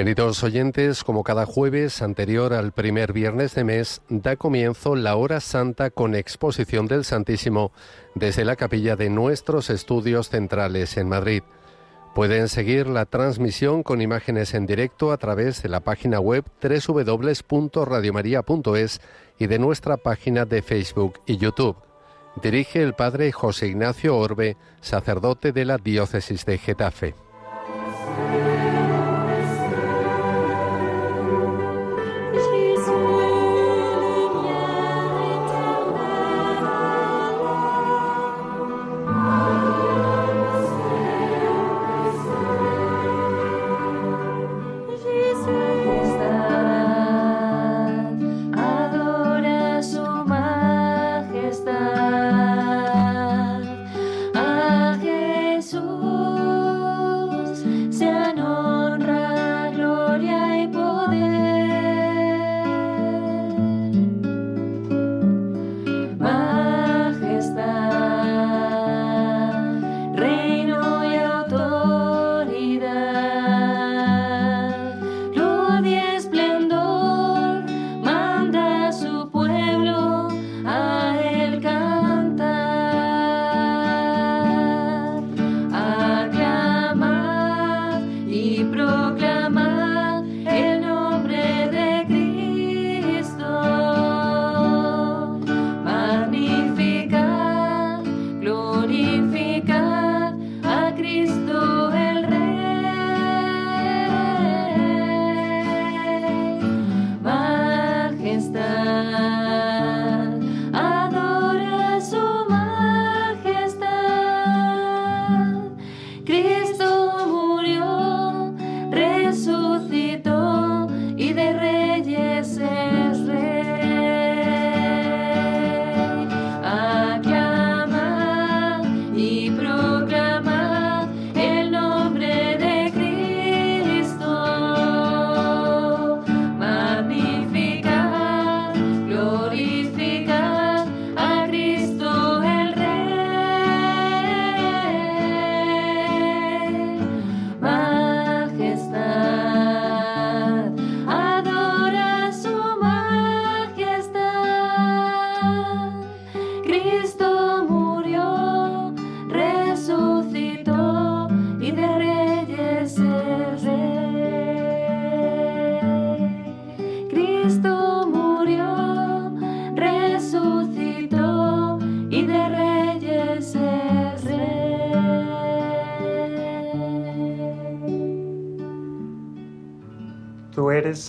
Queridos oyentes, como cada jueves anterior al primer viernes de mes, da comienzo la hora santa con exposición del Santísimo desde la capilla de nuestros estudios centrales en Madrid. Pueden seguir la transmisión con imágenes en directo a través de la página web www.radiomaria.es y de nuestra página de Facebook y YouTube. Dirige el padre José Ignacio Orbe, sacerdote de la diócesis de Getafe.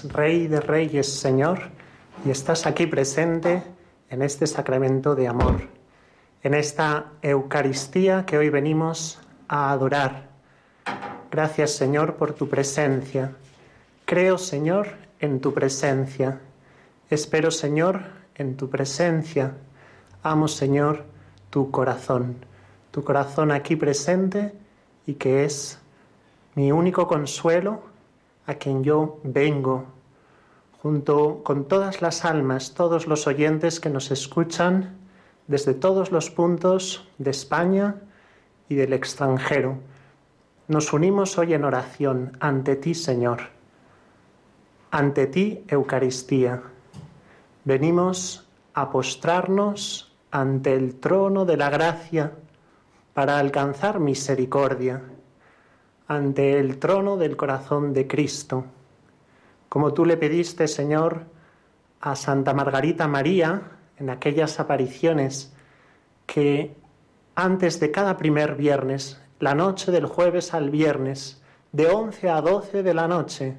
Rey de Reyes, Señor, y estás aquí presente en este sacramento de amor, en esta Eucaristía que hoy venimos a adorar. Gracias, Señor, por tu presencia. Creo, Señor, en tu presencia. Espero, Señor, en tu presencia. Amo, Señor, tu corazón, tu corazón aquí presente y que es mi único consuelo a quien yo vengo, junto con todas las almas, todos los oyentes que nos escuchan desde todos los puntos de España y del extranjero. Nos unimos hoy en oración ante ti, Señor, ante ti, Eucaristía. Venimos a postrarnos ante el trono de la gracia para alcanzar misericordia ante el trono del corazón de Cristo, como tú le pediste, Señor, a Santa Margarita María en aquellas apariciones que antes de cada primer viernes, la noche del jueves al viernes, de 11 a 12 de la noche,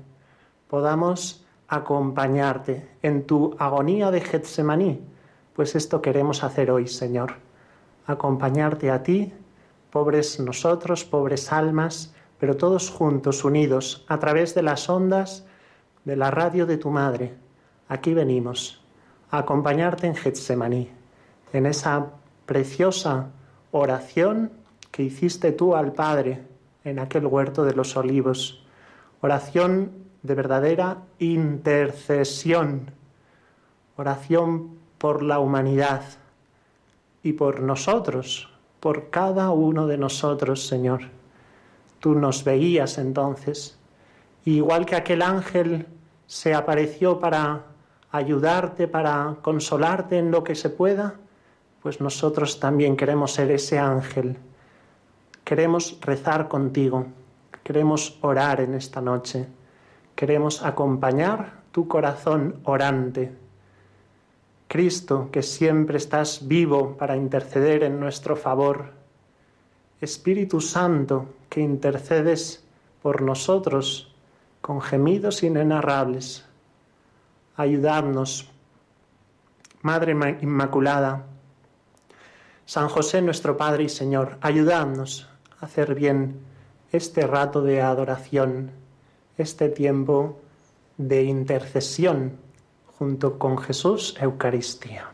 podamos acompañarte en tu agonía de Getsemaní, pues esto queremos hacer hoy, Señor, acompañarte a ti, pobres nosotros, pobres almas, pero todos juntos, unidos, a través de las ondas de la radio de tu madre. Aquí venimos a acompañarte en Getsemaní, en esa preciosa oración que hiciste tú al Padre en aquel huerto de los olivos. Oración de verdadera intercesión, oración por la humanidad y por nosotros, por cada uno de nosotros, Señor. Tú nos veías entonces igual que aquel ángel se apareció para ayudarte, para consolarte en lo que se pueda, pues nosotros también queremos ser ese ángel. Queremos rezar contigo, queremos orar en esta noche, queremos acompañar tu corazón orante. Cristo, que siempre estás vivo para interceder en nuestro favor. Espíritu Santo, que intercedes por nosotros con gemidos inenarrables. Ayudadnos. Madre Inmaculada, San José nuestro Padre y Señor, ayudadnos a hacer bien este rato de adoración, este tiempo de intercesión junto con Jesús Eucaristía.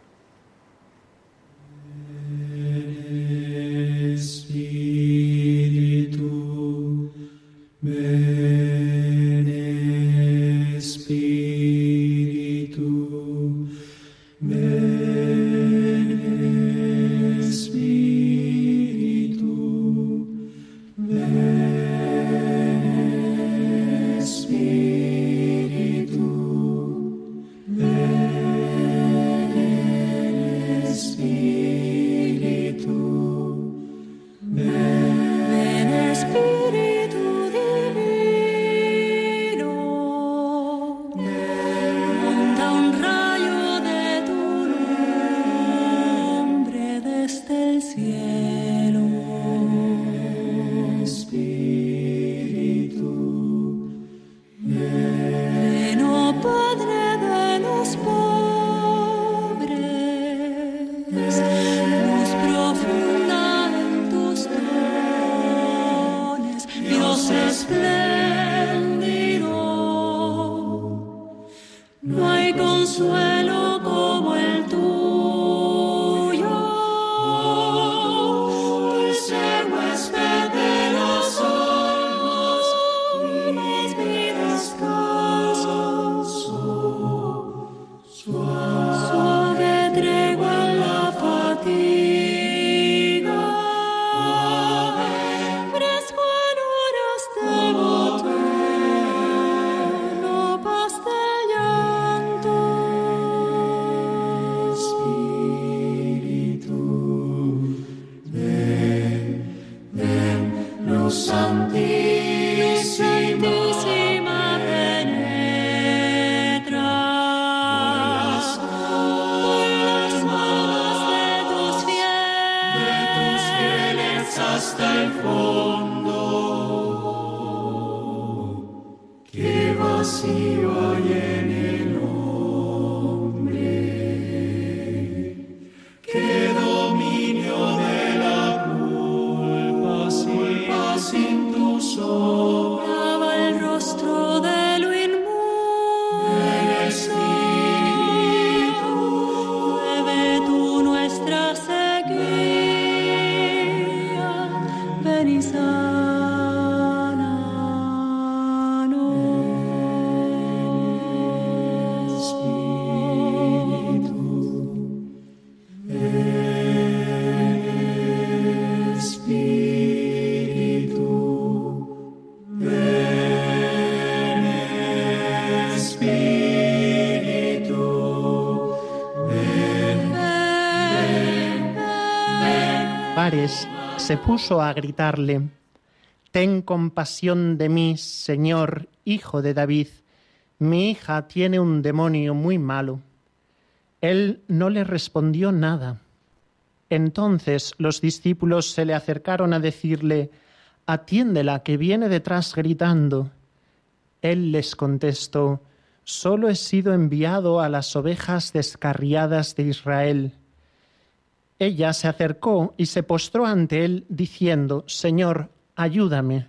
sueño. Se puso a gritarle, Ten compasión de mí, Señor, hijo de David, mi hija tiene un demonio muy malo. Él no le respondió nada. Entonces los discípulos se le acercaron a decirle, Atiéndela, que viene detrás gritando. Él les contestó, Solo he sido enviado a las ovejas descarriadas de Israel. Ella se acercó y se postró ante él, diciendo, Señor, ayúdame.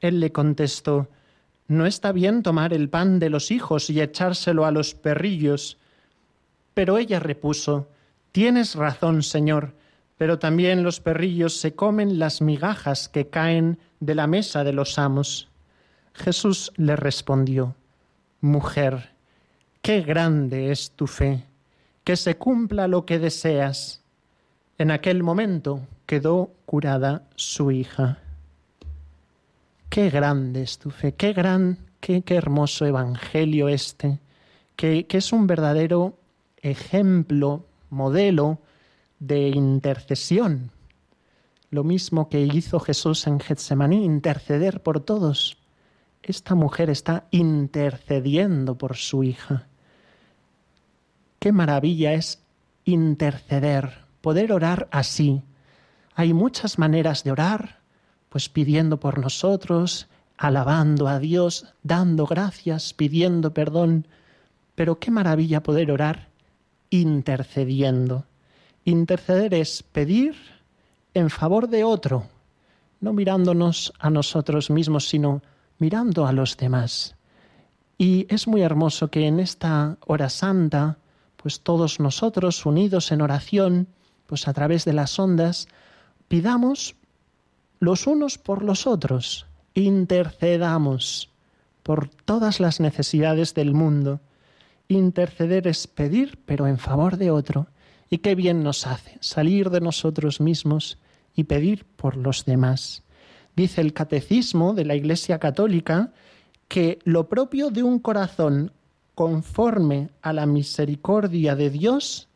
Él le contestó, No está bien tomar el pan de los hijos y echárselo a los perrillos. Pero ella repuso, Tienes razón, Señor, pero también los perrillos se comen las migajas que caen de la mesa de los amos. Jesús le respondió, Mujer, qué grande es tu fe, que se cumpla lo que deseas. En aquel momento quedó curada su hija. Qué grande es tu fe, qué gran, qué, qué hermoso evangelio este, que, que es un verdadero ejemplo, modelo de intercesión. Lo mismo que hizo Jesús en Getsemaní, interceder por todos. Esta mujer está intercediendo por su hija. Qué maravilla es interceder, poder orar así. Hay muchas maneras de orar, pues pidiendo por nosotros, alabando a Dios, dando gracias, pidiendo perdón. Pero qué maravilla poder orar intercediendo. Interceder es pedir en favor de otro, no mirándonos a nosotros mismos, sino mirando a los demás. Y es muy hermoso que en esta hora santa, pues todos nosotros unidos en oración, pues a través de las ondas, pidamos los unos por los otros, intercedamos por todas las necesidades del mundo. Interceder es pedir, pero en favor de otro. Y qué bien nos hace salir de nosotros mismos y pedir por los demás. Dice el Catecismo de la Iglesia Católica que lo propio de un corazón conforme a la misericordia de Dios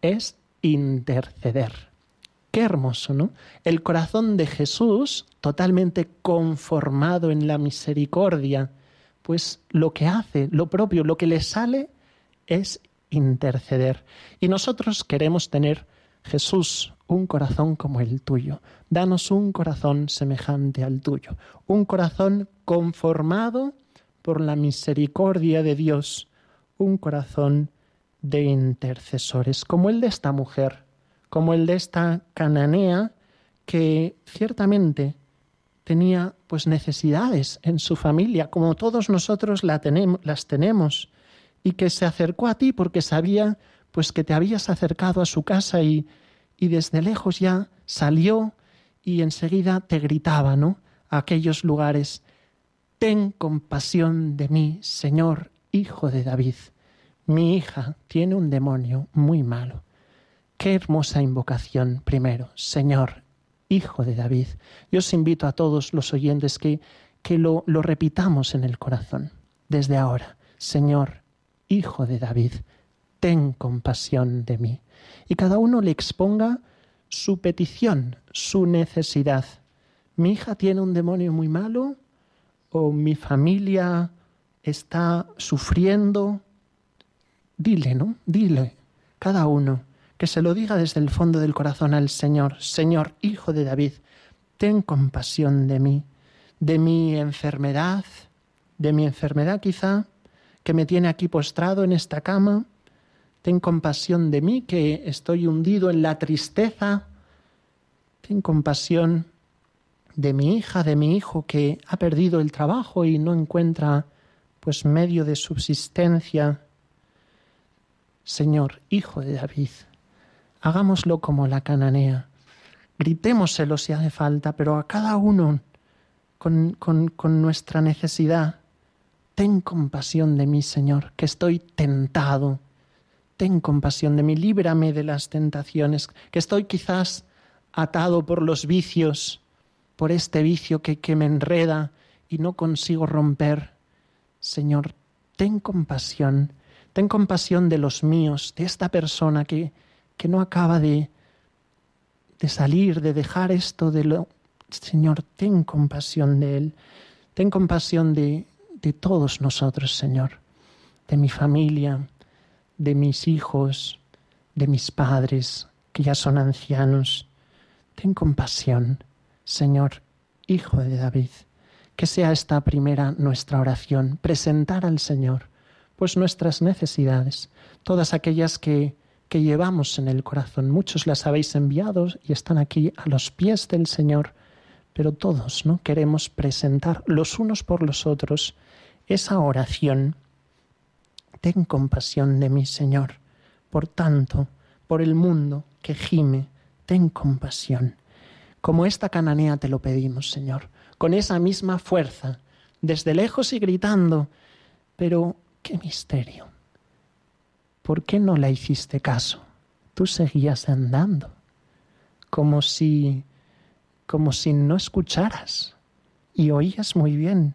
es interceder. Qué hermoso, ¿no? El corazón de Jesús, totalmente conformado en la misericordia, pues lo que hace, lo propio, lo que le sale es interceder. Y nosotros queremos tener, Jesús, un corazón como el tuyo. Danos un corazón semejante al tuyo, un corazón conformado por la misericordia de Dios, un corazón de intercesores, como el de esta mujer, como el de esta cananea que ciertamente tenía pues necesidades en su familia, como todos nosotros la tenemos, las tenemos, y que se acercó a ti porque sabía pues que te habías acercado a su casa y, y desde lejos ya salió y enseguida te gritaba, ¿no? A aquellos lugares, ten compasión de mí, Señor, hijo de David. Mi hija tiene un demonio muy malo. Qué hermosa invocación primero, Señor, hijo de David. Yo os invito a todos los oyentes que, que lo, lo repitamos en el corazón, desde ahora, Señor, Hijo de David, ten compasión de mí. Y cada uno le exponga su petición, su necesidad. Mi hija tiene un demonio muy malo o mi familia está sufriendo. Dile, ¿no? Dile, cada uno, que se lo diga desde el fondo del corazón al Señor. Señor, Hijo de David, ten compasión de mí, de mi enfermedad, de mi enfermedad quizá, que me tiene aquí postrado en esta cama. Ten compasión de mí que estoy hundido en la tristeza. Ten compasión de mi hija, de mi hijo que ha perdido el trabajo y no encuentra pues medio de subsistencia. Señor, hijo de David, hagámoslo como la cananea. Gritémoselo si hace falta, pero a cada uno con, con, con nuestra necesidad Ten compasión de mí, Señor, que estoy tentado. Ten compasión de mí, líbrame de las tentaciones, que estoy quizás atado por los vicios, por este vicio que, que me enreda y no consigo romper. Señor, ten compasión, ten compasión de los míos, de esta persona que, que no acaba de, de salir, de dejar esto de lo... Señor, ten compasión de él, ten compasión de, de todos nosotros, Señor, de mi familia, de mis hijos, de mis padres, que ya son ancianos. Ten compasión, Señor, Hijo de David, que sea esta primera nuestra oración, presentar al Señor, pues nuestras necesidades, todas aquellas que, que llevamos en el corazón, muchos las habéis enviado y están aquí a los pies del Señor, pero todos, ¿no? Queremos presentar los unos por los otros esa oración. Ten compasión de mí, Señor. Por tanto, por el mundo que gime, ten compasión. Como esta cananea te lo pedimos, Señor, con esa misma fuerza, desde lejos y gritando. Pero, qué misterio. ¿Por qué no la hiciste caso? Tú seguías andando, como si como si no escucharas y oías muy bien,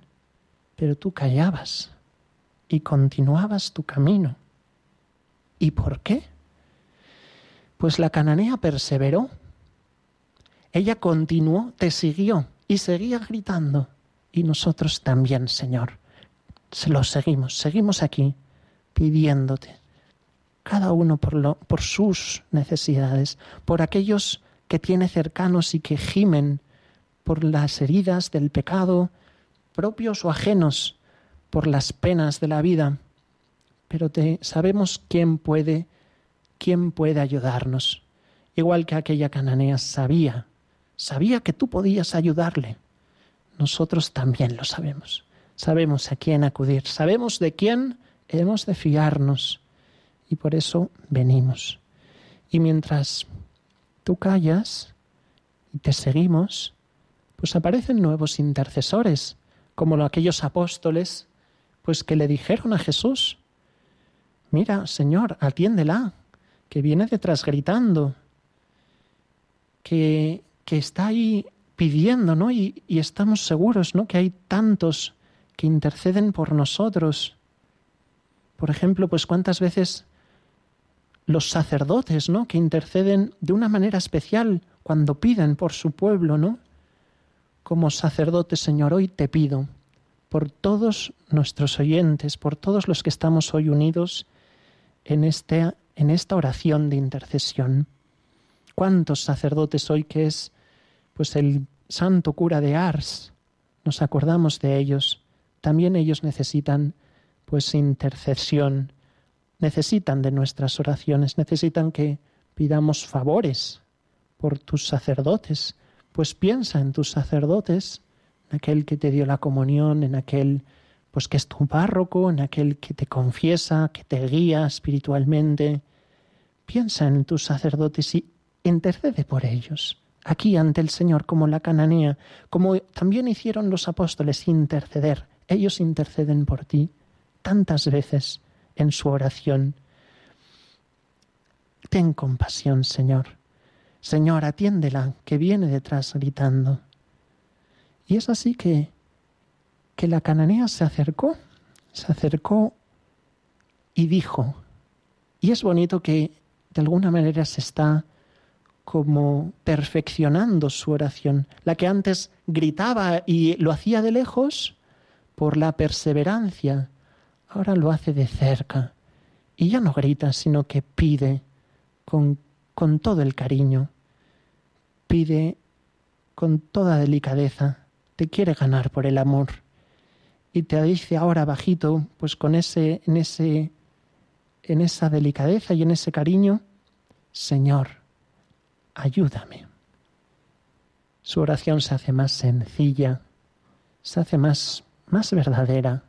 pero tú callabas y continuabas tu camino. ¿Y por qué? Pues la cananea perseveró. Ella continuó, te siguió y seguía gritando. Y nosotros también, Señor. Lo seguimos, seguimos aquí pidiéndote. Cada uno por, lo, por sus necesidades, por aquellos que tiene cercanos y que gimen por las heridas del pecado, propios o ajenos, por las penas de la vida. Pero te, sabemos quién puede, quién puede ayudarnos. Igual que aquella cananea sabía, sabía que tú podías ayudarle. Nosotros también lo sabemos. Sabemos a quién acudir, sabemos de quién hemos de fiarnos. Y por eso venimos. Y mientras tú callas y te seguimos, pues aparecen nuevos intercesores, como aquellos apóstoles, pues que le dijeron a Jesús, mira, Señor, atiéndela, que viene detrás gritando, que, que está ahí pidiendo, ¿no? Y, y estamos seguros, ¿no? Que hay tantos que interceden por nosotros. Por ejemplo, pues cuántas veces los sacerdotes, ¿no? Que interceden de una manera especial cuando piden por su pueblo, ¿no? Como sacerdote, Señor, hoy te pido por todos nuestros oyentes, por todos los que estamos hoy unidos en, este, en esta oración de intercesión. ¿Cuántos sacerdotes hoy que es pues el santo cura de Ars? Nos acordamos de ellos. También ellos necesitan pues intercesión necesitan de nuestras oraciones, necesitan que pidamos favores por tus sacerdotes, pues piensa en tus sacerdotes, en aquel que te dio la comunión, en aquel pues que es tu párroco, en aquel que te confiesa, que te guía espiritualmente. Piensa en tus sacerdotes y intercede por ellos. Aquí ante el Señor, como la cananea, como también hicieron los apóstoles, interceder. Ellos interceden por ti tantas veces en su oración. Ten compasión, Señor. Señor, atiéndela, que viene detrás gritando. Y es así que, que la cananea se acercó, se acercó y dijo, y es bonito que de alguna manera se está como perfeccionando su oración. La que antes gritaba y lo hacía de lejos, por la perseverancia, ahora lo hace de cerca. Y ya no grita, sino que pide con, con todo el cariño, pide con toda delicadeza, te quiere ganar por el amor. Y te dice ahora bajito, pues con ese en ese en esa delicadeza y en ese cariño, Señor, ayúdame. Su oración se hace más sencilla, se hace más más verdadera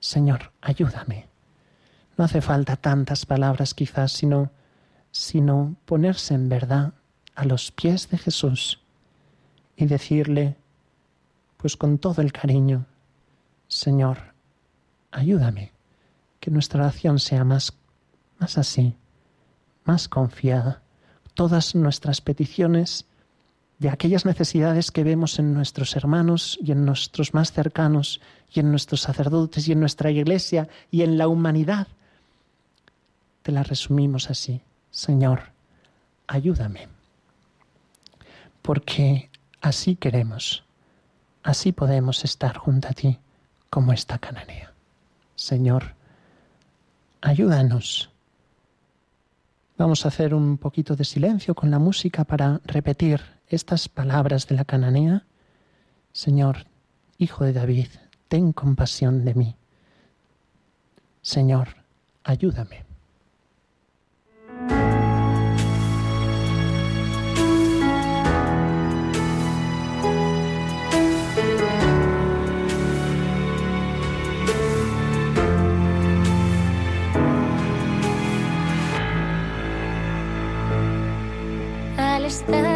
Señor, ayúdame. No hace falta tantas palabras quizás, sino, sino ponerse en verdad a los pies de Jesús y decirle, pues con todo el cariño, Señor, ayúdame, que nuestra oración sea más, más así, más confiada. Todas nuestras peticiones de aquellas necesidades que vemos en nuestros hermanos y en nuestros más cercanos y en nuestros sacerdotes y en nuestra iglesia y en la humanidad. Te las resumimos así, Señor, ayúdame, porque así queremos, así podemos estar junto a ti como esta cananea. Señor, ayúdanos. Vamos a hacer un poquito de silencio con la música para repetir estas palabras de la cananea, Señor, Hijo de David, ten compasión de mí. Señor, ayúdame. Estar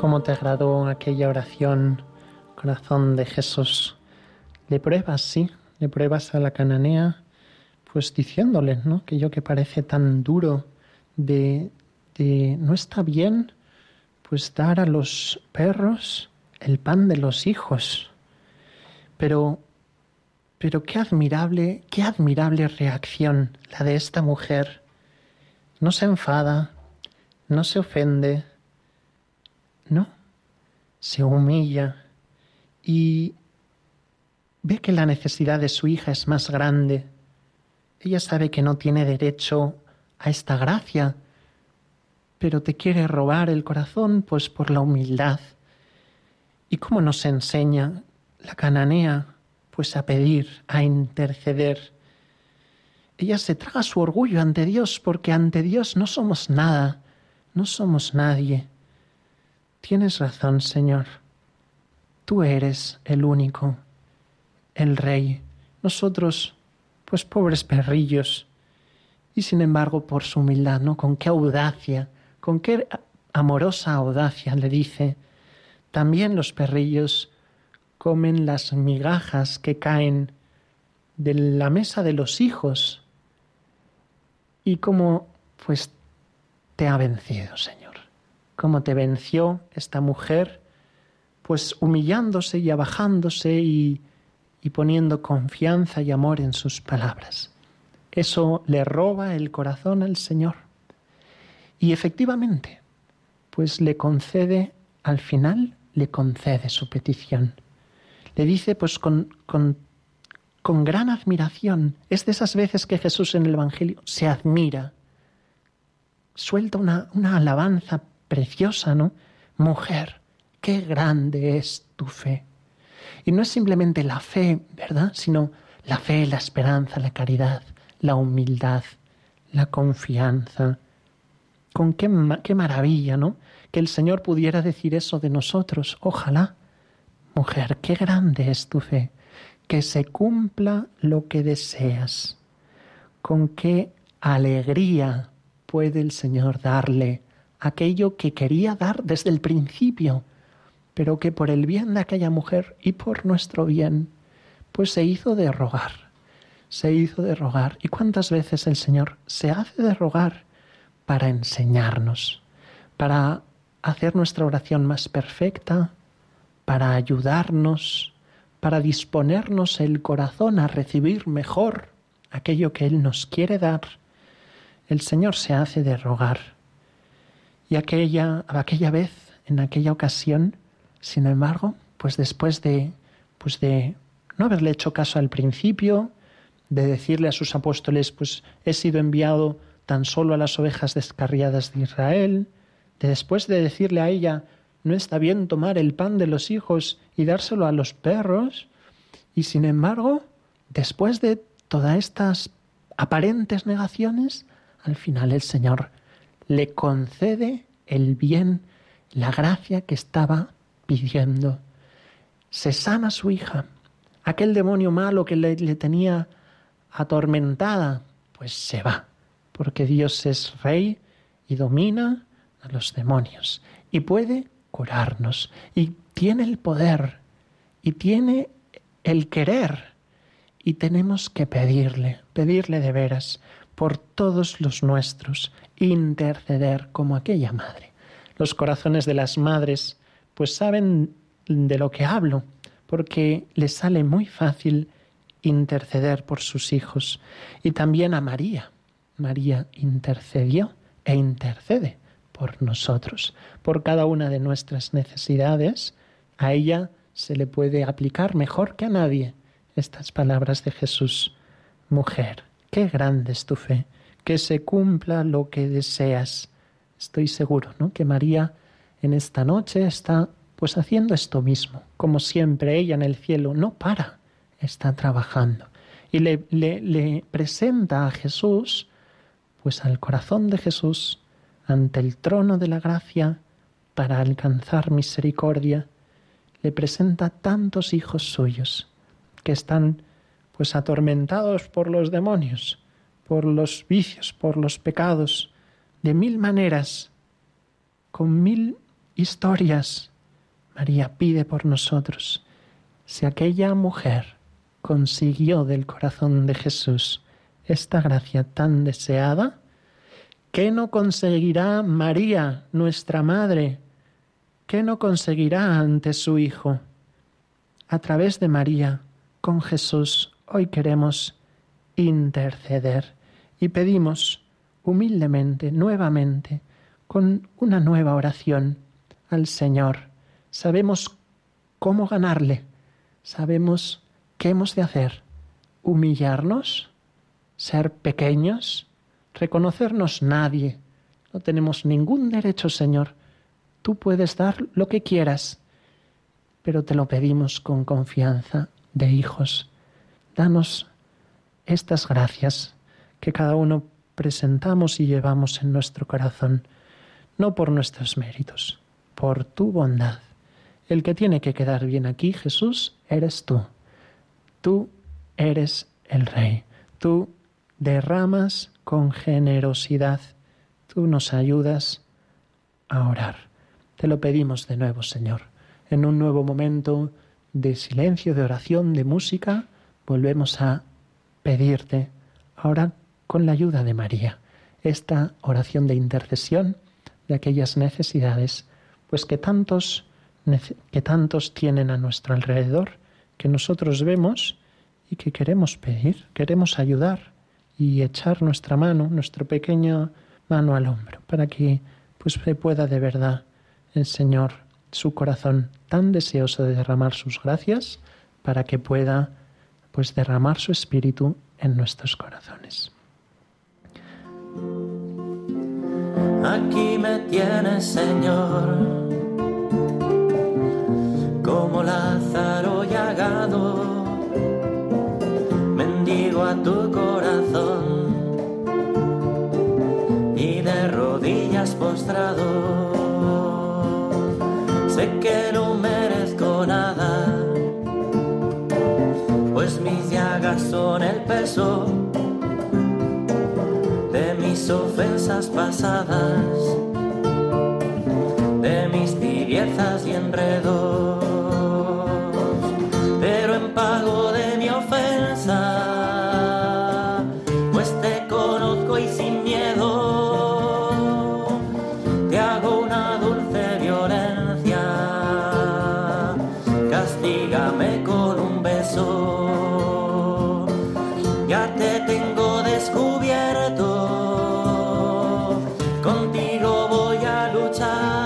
cómo te agradó aquella oración, corazón de Jesús. Le pruebas, sí, le pruebas a la cananea, pues diciéndole, ¿no? Que yo que parece tan duro de, de no está bien, pues dar a los perros el pan de los hijos. Pero, pero qué admirable, qué admirable reacción la de esta mujer. No se enfada, no se ofende, no, se humilla y ve que la necesidad de su hija es más grande. Ella sabe que no tiene derecho a esta gracia, pero te quiere robar el corazón pues por la humildad. ¿Y cómo nos enseña la cananea pues a pedir, a interceder? Ella se traga su orgullo ante Dios porque ante Dios no somos nada, no somos nadie. Tienes razón, Señor. Tú eres el único, el Rey. Nosotros, pues pobres perrillos. Y sin embargo, por su humildad, ¿no? Con qué audacia, con qué amorosa audacia le dice, también los perrillos comen las migajas que caen de la mesa de los hijos. Y cómo, pues, te ha vencido, Señor cómo te venció esta mujer, pues humillándose y abajándose y, y poniendo confianza y amor en sus palabras. Eso le roba el corazón al Señor. Y efectivamente, pues le concede, al final le concede su petición. Le dice pues con, con, con gran admiración. Es de esas veces que Jesús en el Evangelio se admira, suelta una, una alabanza preciosa, ¿no? Mujer, qué grande es tu fe. Y no es simplemente la fe, ¿verdad? Sino la fe, la esperanza, la caridad, la humildad, la confianza. Con qué, qué maravilla, ¿no? Que el Señor pudiera decir eso de nosotros. Ojalá. Mujer, qué grande es tu fe. Que se cumpla lo que deseas. Con qué alegría puede el Señor darle aquello que quería dar desde el principio, pero que por el bien de aquella mujer y por nuestro bien, pues se hizo de rogar, se hizo de rogar. ¿Y cuántas veces el Señor se hace de rogar para enseñarnos, para hacer nuestra oración más perfecta, para ayudarnos, para disponernos el corazón a recibir mejor aquello que Él nos quiere dar? El Señor se hace de rogar y aquella, aquella vez, en aquella ocasión, sin embargo, pues después de, pues de no haberle hecho caso al principio, de decirle a sus apóstoles, pues he sido enviado tan solo a las ovejas descarriadas de Israel, de después de decirle a ella, no está bien tomar el pan de los hijos y dárselo a los perros, y sin embargo, después de todas estas aparentes negaciones, al final el Señor le concede el bien, la gracia que estaba pidiendo. Se sana su hija. Aquel demonio malo que le, tenía atormentada, pues se va, porque Dios es rey y domina a los demonios y puede curarnos y tiene el poder y tiene el querer y tenemos que pedirle, pedirle de veras, por todos los nuestros, interceder como aquella madre. Los corazones de las madres pues saben de lo que hablo, porque les sale muy fácil interceder por sus hijos. Y también a María. María intercedió e intercede por nosotros, por cada una de nuestras necesidades. A ella se le puede aplicar mejor que a nadie estas palabras de Jesús. Mujer, Qué grande es tu fe, que se cumpla lo que deseas. Estoy seguro, ¿no? Que María en esta noche está pues haciendo esto mismo, como siempre ella en el cielo no para, está trabajando y le, le, le presenta a Jesús, pues al corazón de Jesús, ante el trono de la gracia, para alcanzar misericordia, le presenta tantos hijos suyos que están pues atormentados por los demonios, por los vicios, por los pecados, de mil maneras, con mil historias. María pide por nosotros. Si aquella mujer consiguió del corazón de Jesús esta gracia tan deseada, ¿qué no conseguirá María, nuestra Madre? ¿Qué no conseguirá ante su Hijo? A través de María, con Jesús, hoy queremos interceder y pedimos humildemente, nuevamente, con una nueva oración al Señor. Sabemos cómo ganarle, sabemos qué hemos de hacer, humillarnos, ser pequeños, reconocernos nadie. No tenemos ningún derecho, Señor. Tú puedes dar lo que quieras, pero te lo pedimos con confianza de hijos. Danos estas gracias que cada uno presentamos y llevamos en nuestro corazón, no por nuestros méritos, por tu bondad. El que tiene que quedar bien aquí, Jesús, eres tú. Tú eres el Rey. Tú derramas con generosidad. Tú nos ayudas a orar. Te lo pedimos de nuevo, Señor. En un nuevo momento de silencio, de oración, de música, volvemos a pedirte ahora con la ayuda de María, esta oración de intercesión de aquellas necesidades, pues que tantos, que tantos tienen a nuestro alrededor, que nosotros vemos y que queremos pedir, queremos ayudar y echar nuestra mano, nuestra pequeña mano al hombro, para que pues se pueda de verdad el Señor, su corazón tan deseoso de derramar sus gracias, para que pueda pues derramar su espíritu en nuestros corazones. Aquí me tienes, Señor, como Lázaro llagado, mendigo a tu corazón y de rodillas postrado. Sé que no merezco nada, pues mis llagas son el peso ofensas pasadas, de mis tibiezas y enredos, en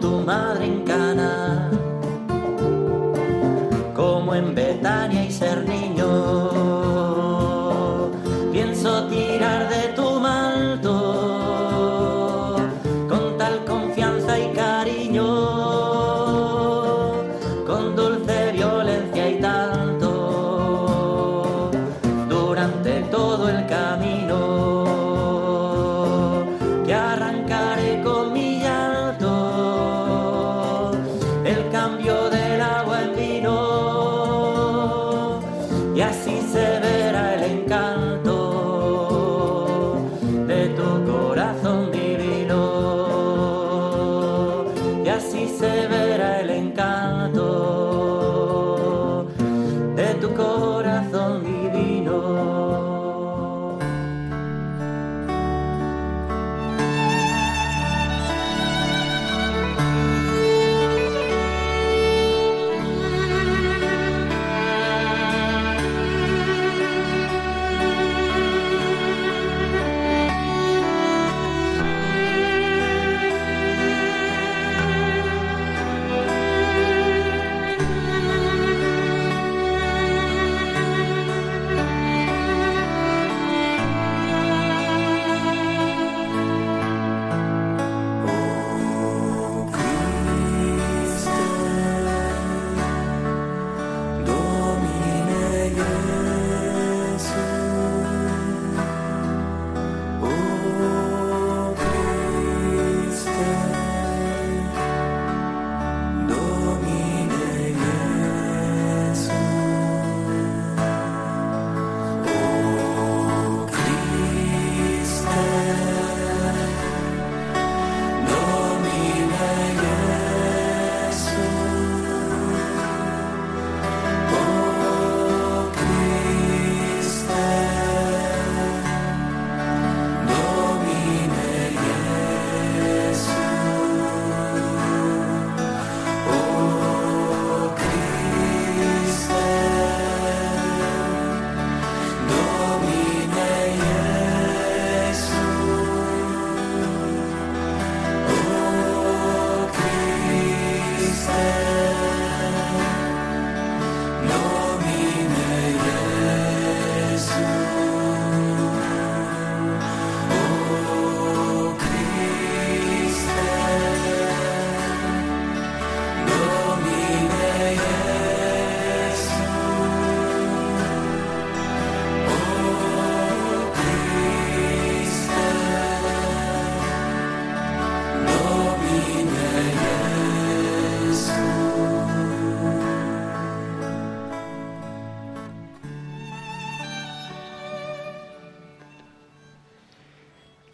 tu madre en Cana, como en Betania y ser niño.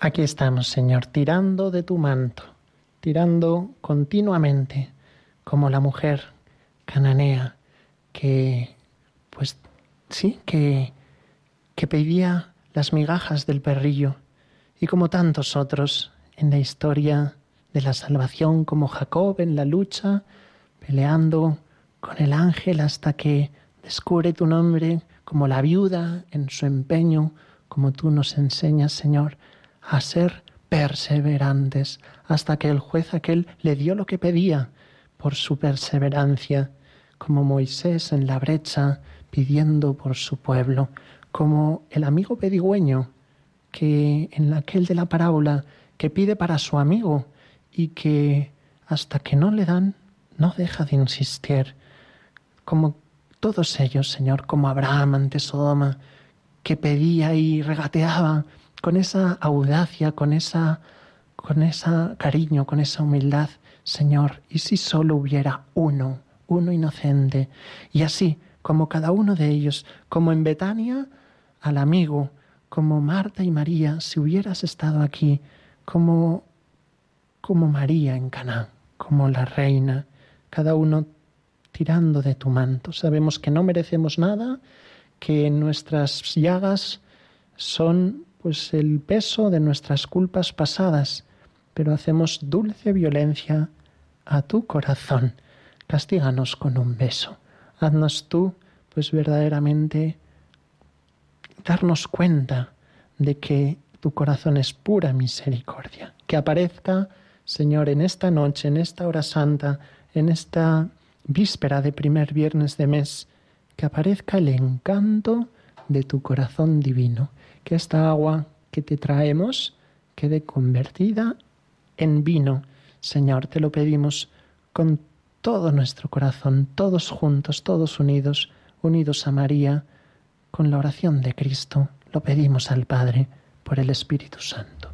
Aquí estamos, Señor, tirando de tu manto, tirando continuamente, como la mujer cananea que, pues sí, que, que pedía las migajas del perrillo, y como tantos otros en la historia de la salvación, como Jacob en la lucha, peleando con el ángel hasta que descubre tu nombre, como la viuda en su empeño, como tú nos enseñas, Señor, a ser perseverantes hasta que el juez aquel le dio lo que pedía por su perseverancia, como Moisés en la brecha pidiendo por su pueblo, como el amigo pedigüeño que en aquel de la parábola que pide para su amigo y que hasta que no le dan no deja de insistir, como todos ellos, Señor, como Abraham ante Sodoma, que pedía y regateaba con esa audacia, con esa con ese cariño, con esa humildad, Señor, y si solo hubiera uno, uno inocente, y así como cada uno de ellos, como en Betania, al amigo, como Marta y María, si hubieras estado aquí, como como María en Caná, como la reina, cada uno tirando de tu manto. Sabemos que no merecemos nada, que nuestras llagas son pues el peso de nuestras culpas pasadas, pero hacemos dulce violencia a tu corazón. Castíganos con un beso. Haznos tú, pues verdaderamente, darnos cuenta de que tu corazón es pura misericordia. Que aparezca, Señor, en esta noche, en esta hora santa, en esta víspera de primer viernes de mes, que aparezca el encanto de tu corazón divino que esta agua que te traemos quede convertida en vino. Señor, te lo pedimos con todo nuestro corazón, todos juntos, todos unidos, unidos a María, con la oración de Cristo, lo pedimos al Padre por el Espíritu Santo.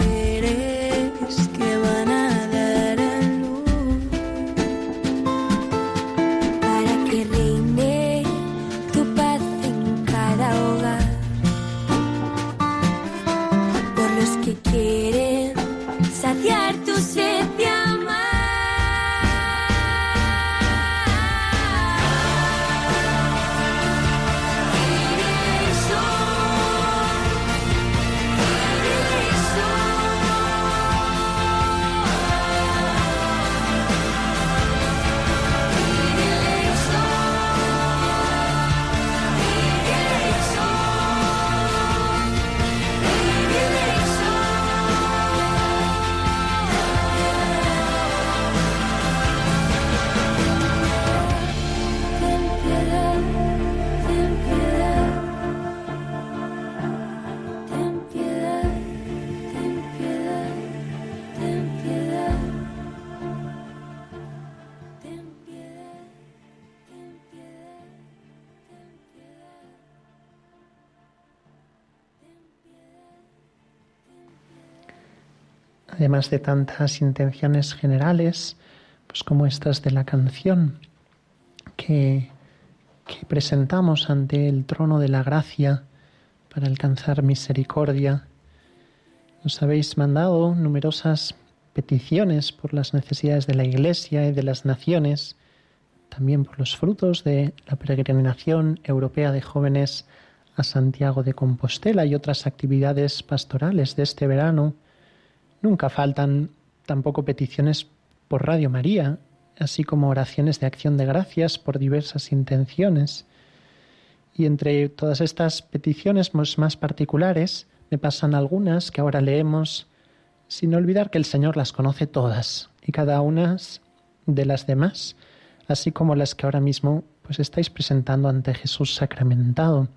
tantas intenciones generales, pues como estas de la canción que, que presentamos ante el trono de la gracia para alcanzar misericordia. Nos habéis mandado numerosas peticiones por las necesidades de la Iglesia y de las naciones, también por los frutos de la peregrinación europea de jóvenes a Santiago de Compostela y otras actividades pastorales de este verano Nunca faltan tampoco peticiones por Radio María, así como oraciones de acción de gracias por diversas intenciones. Y entre todas estas peticiones más particulares me pasan algunas que ahora leemos, sin olvidar que el Señor las conoce todas y cada una de las demás, así como las que ahora mismo pues estáis presentando ante Jesús sacramentado.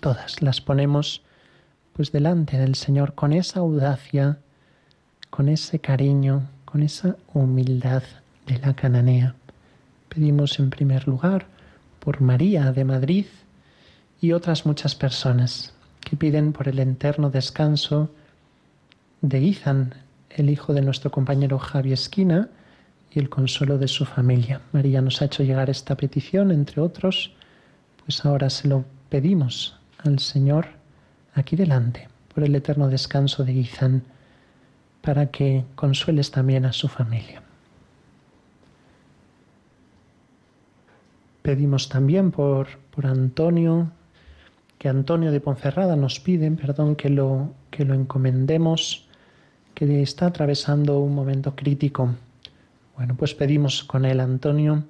Todas las ponemos pues delante del Señor con esa audacia, con ese cariño, con esa humildad de la cananea. Pedimos en primer lugar por María de Madrid y otras muchas personas que piden por el eterno descanso de Izan, el hijo de nuestro compañero Javi Esquina, y el consuelo de su familia. María nos ha hecho llegar esta petición, entre otros, pues ahora se lo pedimos al Señor aquí delante, por el eterno descanso de Izan para que consueles también a su familia. Pedimos también por, por Antonio, que Antonio de Ponferrada nos pide, perdón, que lo, que lo encomendemos, que está atravesando un momento crítico. Bueno, pues pedimos con él, Antonio,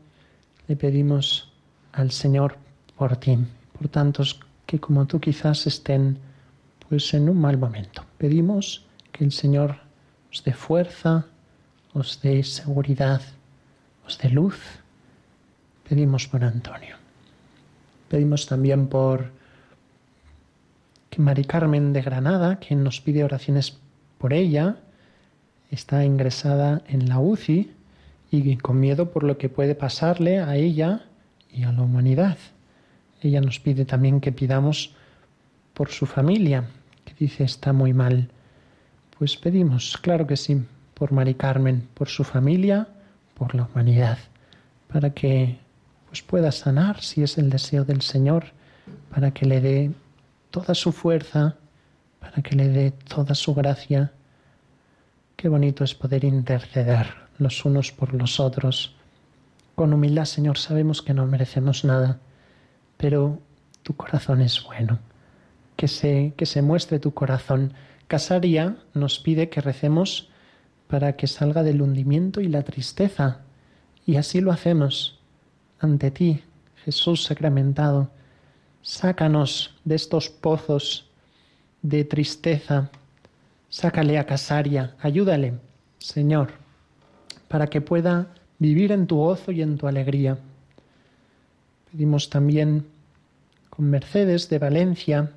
le pedimos al Señor por ti, por tantos que como tú quizás estén pues en un mal momento. Pedimos que el Señor os dé fuerza, os dé seguridad, os dé luz. Pedimos por Antonio. Pedimos también por que Mari Carmen de Granada, quien nos pide oraciones por ella, está ingresada en la UCI y con miedo por lo que puede pasarle a ella y a la humanidad. Ella nos pide también que pidamos por su familia, que dice está muy mal. Pues pedimos, claro que sí, por Mari Carmen, por su familia, por la humanidad, para que pues pueda sanar si es el deseo del Señor, para que le dé toda su fuerza, para que le dé toda su gracia. Qué bonito es poder interceder los unos por los otros. Con humildad, Señor, sabemos que no merecemos nada, pero tu corazón es bueno. Que se, que se muestre tu corazón. Casaria nos pide que recemos para que salga del hundimiento y la tristeza. Y así lo hacemos ante ti, Jesús sacramentado. Sácanos de estos pozos de tristeza. Sácale a Casaria, ayúdale, Señor, para que pueda vivir en tu gozo y en tu alegría. Pedimos también con Mercedes de Valencia,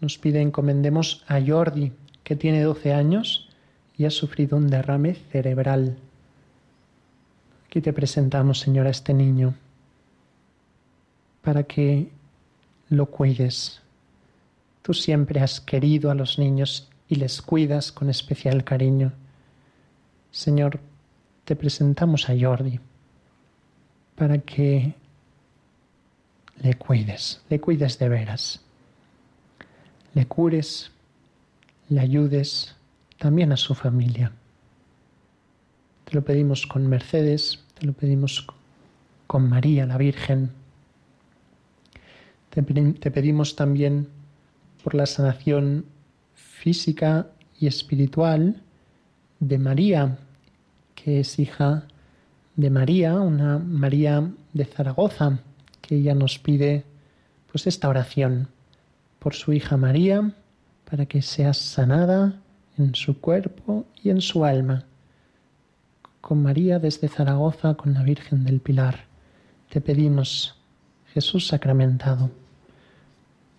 nos pide encomendemos a Jordi, que tiene 12 años y ha sufrido un derrame cerebral. Aquí te presentamos, Señor, a este niño para que lo cuides. Tú siempre has querido a los niños y les cuidas con especial cariño. Señor, te presentamos a Jordi para que le cuides, le cuides de veras, le cures, le ayudes, también a su familia. Te lo pedimos con Mercedes, te lo pedimos con María, la Virgen, te, pedimos también por la sanación física y espiritual de María, que es hija de María, una María de Zaragoza, que ella nos pide pues esta oración por su hija María, para que sea sanada en su cuerpo y en su alma. Con María desde Zaragoza, con la Virgen del Pilar, te pedimos, Jesús sacramentado,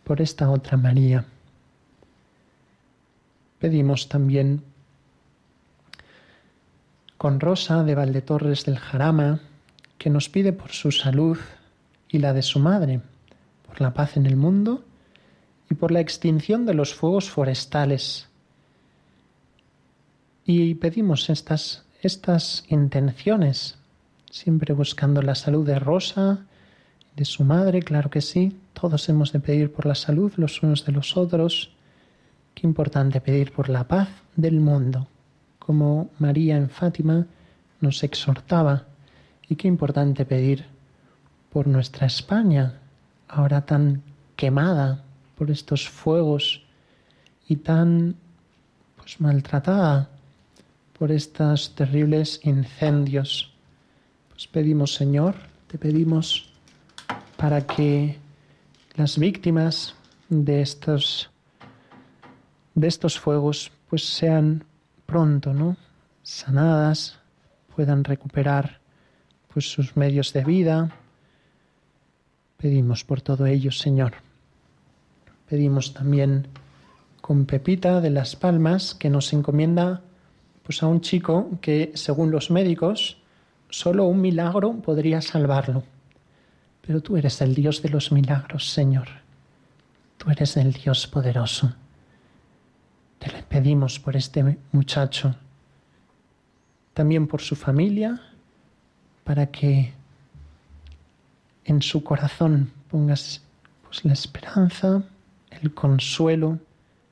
por esta otra María. Pedimos también con Rosa de Valdetorres del Jarama, que nos pide por su salud y la de su madre, por la paz en el mundo y por la extinción de los fuegos forestales. Y pedimos estas, estas intenciones, siempre buscando la salud de Rosa, de su madre, claro que sí, todos hemos de pedir por la salud los unos de los otros. Qué importante pedir por la paz del mundo, como María en Fátima nos exhortaba. Y qué importante pedir por nuestra España, ahora tan quemada por estos fuegos y tan pues maltratada por estos terribles incendios. Pues pedimos, Señor, te pedimos para que las víctimas de estos de estos fuegos pues sean pronto, ¿no? sanadas, puedan recuperar pues sus medios de vida. Pedimos por todo ello, Señor. Pedimos también con Pepita de las Palmas que nos encomienda pues a un chico que según los médicos solo un milagro podría salvarlo. Pero tú eres el Dios de los milagros, Señor. Tú eres el Dios poderoso. Te le pedimos por este muchacho, también por su familia, para que en su corazón pongas pues, la esperanza, el consuelo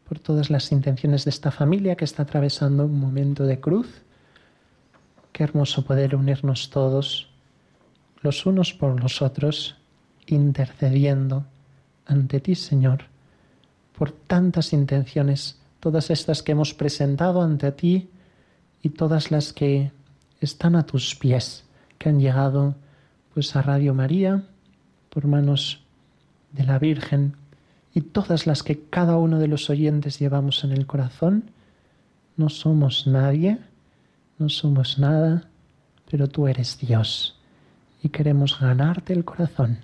por todas las intenciones de esta familia que está atravesando un momento de cruz. Qué hermoso poder unirnos todos los unos por los otros, intercediendo ante ti, Señor, por tantas intenciones, todas estas que hemos presentado ante ti y todas las que están a tus pies, que han llegado pues a Radio María por manos de la Virgen y todas las que cada uno de los oyentes llevamos en el corazón. No somos nadie, no somos nada, pero tú eres Dios y queremos ganarte el corazón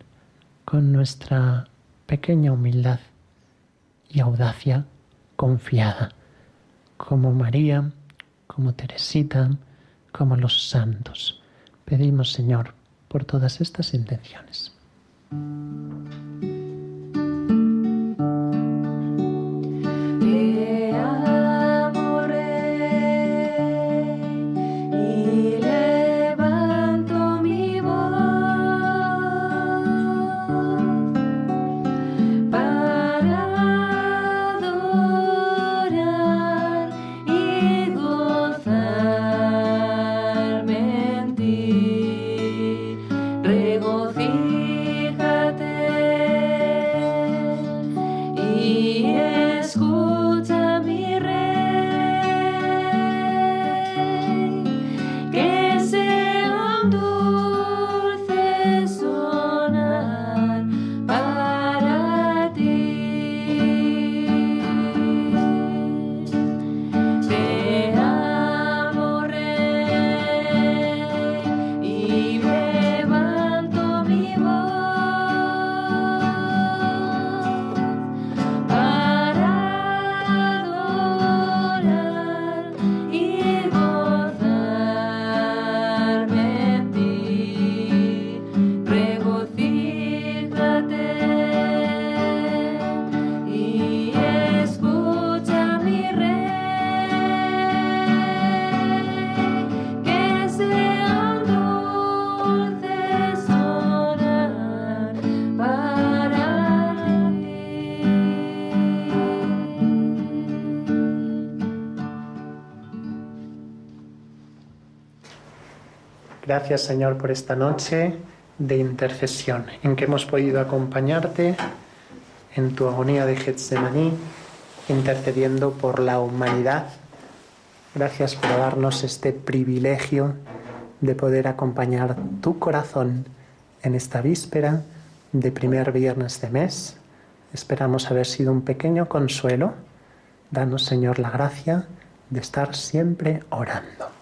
con nuestra pequeña humildad y audacia confiada, como María, como Teresita, como los santos. Pedimos, Señor, por todas estas intenciones. Yeah. Gracias Señor por esta noche de intercesión en que hemos podido acompañarte en tu agonía de Getsemaní, intercediendo por la humanidad. Gracias por darnos este privilegio de poder acompañar tu corazón en esta víspera de primer viernes de mes. Esperamos haber sido un pequeño consuelo. Danos, Señor, la gracia de estar siempre orando.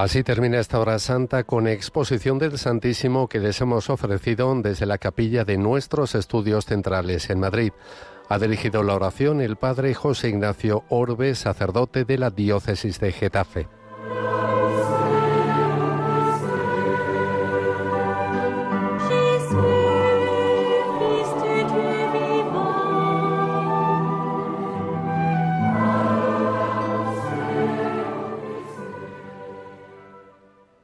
Así termina esta hora santa con exposición del Santísimo que les hemos ofrecido desde la capilla de nuestros estudios centrales en Madrid. Ha dirigido la oración el padre José Ignacio Orbe, sacerdote de la diócesis de Getafe.